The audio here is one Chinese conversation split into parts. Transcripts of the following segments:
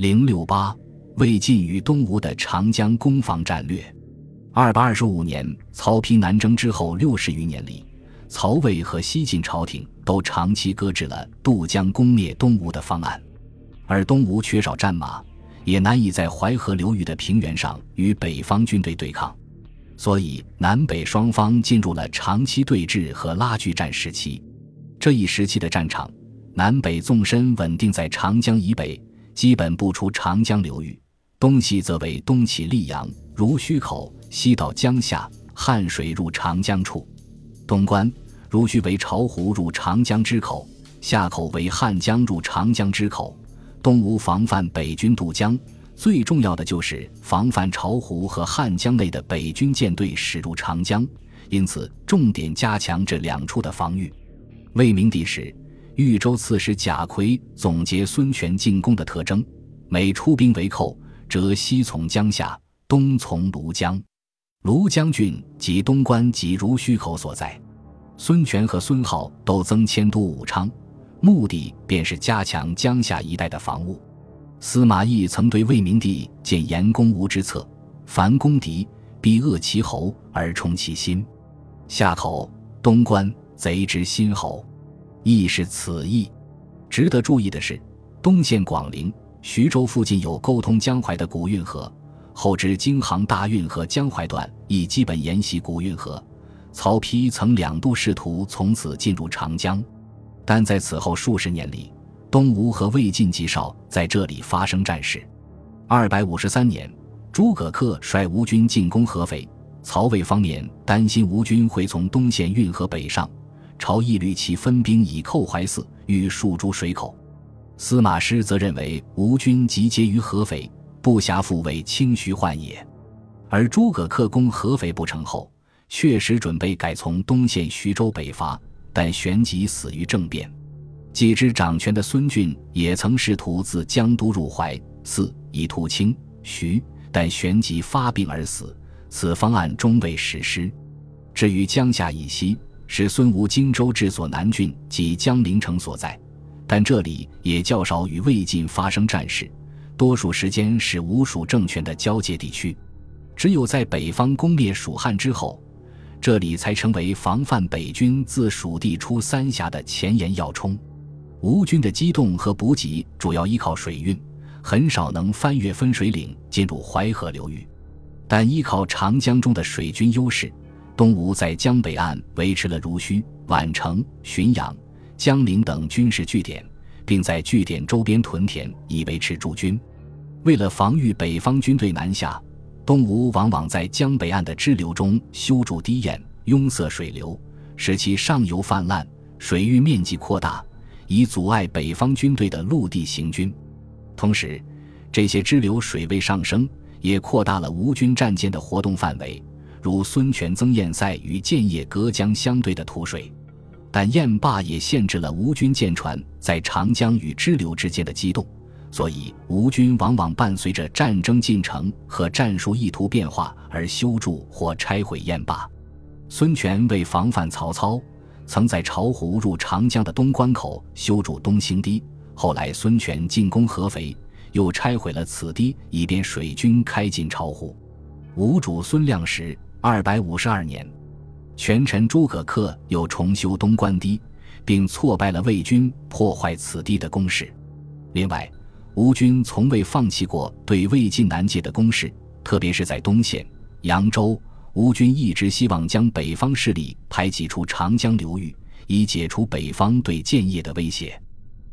零六八，魏晋与东吴的长江攻防战略。二百二十五年，曹丕南征之后六十余年里，曹魏和西晋朝廷都长期搁置了渡江攻灭东吴的方案，而东吴缺少战马，也难以在淮河流域的平原上与北方军队对抗，所以南北双方进入了长期对峙和拉锯战时期。这一时期的战场，南北纵深稳定在长江以北，基本不出长江流域；东西则为东起溧阳、如须口。西到江夏，汉水入长江处，东关如须为巢湖入长江之口，夏口为汉江入长江之口。东吴防范北军渡江，最重要的就是防范巢湖和汉江内的北军舰队驶入长江，因此重点加强这两处的防御。魏明帝时，豫州刺史贾逵总结孙权进攻的特征：每出兵围寇，则西从江夏，东从庐江。庐江郡即东关及濡须口所在，孙权和孙皓都增迁都武昌，目的便是加强江夏一带的防务。司马懿曾对魏明帝建言攻吴之策：凡攻敌，必扼其喉而充其心。夏口、东关，贼之心喉，亦是此意。值得注意的是，东线广陵、徐州附近有沟通江淮的古运河。后至京杭大运河江淮段亦基本沿袭古运河，曹丕曾两度试图从此进入长江，但在此后数十年里，东吴和魏晋极少在这里发生战事。二百五十三年，诸葛恪率吴军进攻合肥，曹魏方面担心吴军会从东线运河北上，朝议律其分兵以寇淮泗，欲戍诸水口。司马师则认为吴军集结于合肥。不暇复为清徐换也，而诸葛恪攻合肥不成后，确实准备改从东线徐州北伐，但旋即死于政变。继之掌权的孙峻也曾试图自江都入淮泗，以图清徐，但旋即发病而死。此方案终未实施。至于江夏以西，是孙吴荆州治所南郡及江陵城所在，但这里也较少与魏晋发生战事。多数时间是吴蜀政权的交界地区，只有在北方攻灭蜀汉之后，这里才成为防范北军自蜀地出三峡的前沿要冲。吴军的机动和补给主要依靠水运，很少能翻越分水岭进入淮河流域。但依靠长江中的水军优势，东吴在江北岸维持了如须、宛城、浔阳、江陵等军事据点，并在据点周边屯田以维持驻军。为了防御北方军队南下，东吴往往在江北岸的支流中修筑堤堰，拥塞水流，使其上游泛滥，水域面积扩大，以阻碍北方军队的陆地行军。同时，这些支流水位上升，也扩大了吴军战舰的活动范围，如孙权曾堰塞与建业隔江相对的图水。但堰坝也限制了吴军舰船在长江与支流之间的机动。所以，吴军往往伴随着战争进程和战术意图变化而修筑或拆毁堰坝。孙权为防范曹操，曾在巢湖入长江的东关口修筑东兴堤。后来，孙权进攻合肥，又拆毁了此堤，以便水军开进巢湖。吴主孙亮时（二百五十二年），权臣诸葛恪又重修东关堤，并挫败了魏军破坏此地的攻势。另外，吴军从未放弃过对魏晋南界的攻势，特别是在东线扬州，吴军一直希望将北方势力排挤出长江流域，以解除北方对建业的威胁。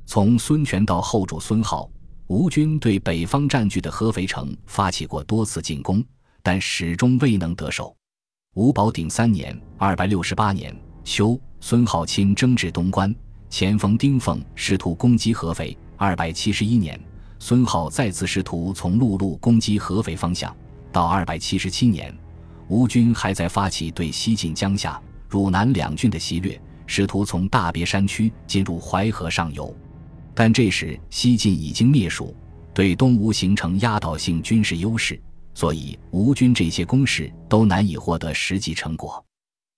从孙权到后主孙皓，吴军对北方占据的合肥城发起过多次进攻，但始终未能得手。吴保鼎三年（二百六十八年）秋，孙浩亲征至东关，前锋丁奉试图攻击合肥。二百七十一年，孙浩再次试图从陆路攻击合肥方向。到二百七十七年，吴军还在发起对西晋江夏、汝南两郡的袭略，试图从大别山区进入淮河上游。但这时西晋已经灭蜀，对东吴形成压倒性军事优势，所以吴军这些攻势都难以获得实际成果。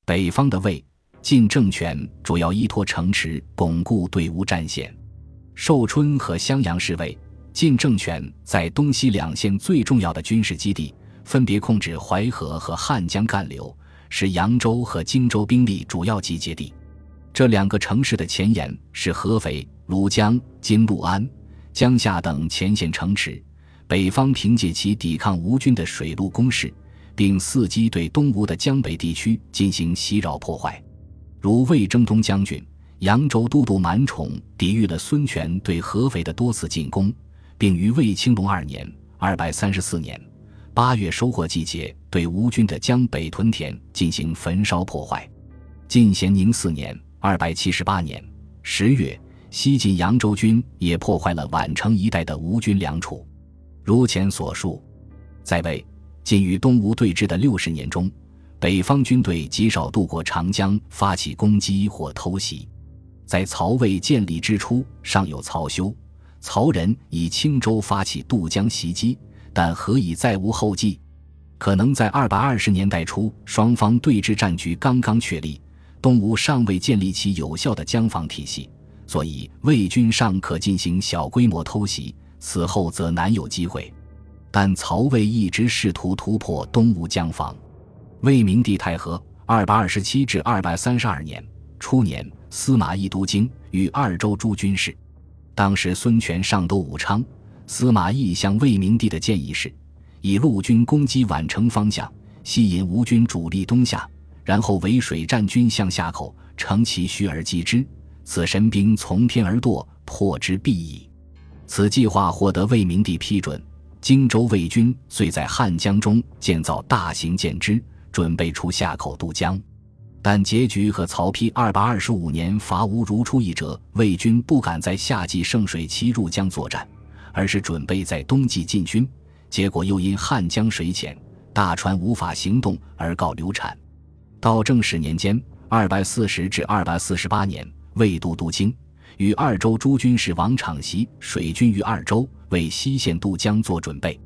北方的魏晋政权主要依托城池巩固对吴战线。寿春和襄阳是魏晋政权在东西两线最重要的军事基地，分别控制淮河和汉江干流，是扬州和荆州兵力主要集结地。这两个城市的前沿是合肥、庐江、今六安、江夏等前线城池。北方凭借其抵抗吴军的水陆攻势，并伺机对东吴的江北地区进行袭扰破坏，如魏征东将军、扬州都督满宠抵御了孙权对合肥的多次进攻，并于魏青龙二年（二百三十四年）八月收获季节对吴军的江北屯田进行焚烧破坏。晋咸宁四年。二百七十八年十月，西晋扬州军也破坏了宛城一带的吴军粮储。如前所述，在魏晋与东吴对峙的六十年中，北方军队极少渡过长江发起攻击或偷袭。在曹魏建立之初，尚有曹休、曹仁以青州发起渡江袭击，但何以再无后继？可能在二百二十年代初，双方对峙战局刚刚确立。东吴尚未建立起有效的江防体系，所以魏军尚可进行小规模偷袭，此后则难有机会。但曹魏一直试图突破东吴江防。魏明帝太和（二百二十七至二百三十二年）初年，司马懿督京，与二州诸军事。当时孙权上都武昌，司马懿向魏明帝的建议是，以陆军攻击宛城方向，吸引吴军主力东下。然后为水战军向下口，乘其虚而击之，此神兵从天而堕，破之必矣。此计划获得魏明帝批准。荆州魏军遂在汉江中建造大型舰只，准备出下口渡江。但结局和曹丕二百二十五年伐吴如出一辙，魏军不敢在夏季盛水期入江作战，而是准备在冬季进军。结果又因汉江水浅，大船无法行动，而告流产。到正始年间（二百四十至二百四十八年），魏都督京与二州诸军事王昶袭水军于二州，为西线渡江做准备。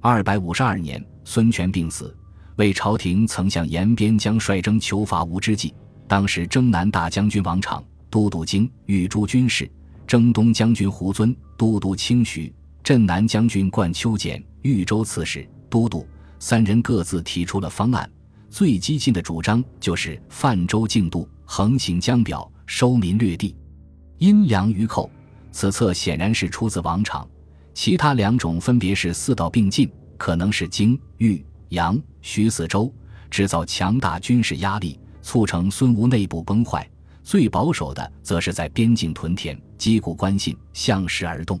二百五十二年，孙权病死，魏朝廷曾向延边将率征求伐吴之际，当时征南大将军王昶都督京豫诸军事，征东将军胡遵都督清徐，镇南将军冠秋俭豫州刺史都督三人各自提出了方案。最激进的主张就是泛舟竞渡，横行江表，收民掠地，阴粮鱼寇。此策显然是出自王昶。其他两种分别是四道并进，可能是京、豫、扬、徐四州，制造强大军事压力，促成孙吴内部崩坏。最保守的则是在边境屯田，击鼓关信，向时而动。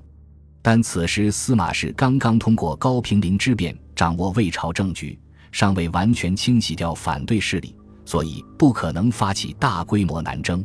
但此时司马氏刚刚通过高平陵之变，掌握魏朝政局。尚未完全清洗掉反对势力，所以不可能发起大规模南征。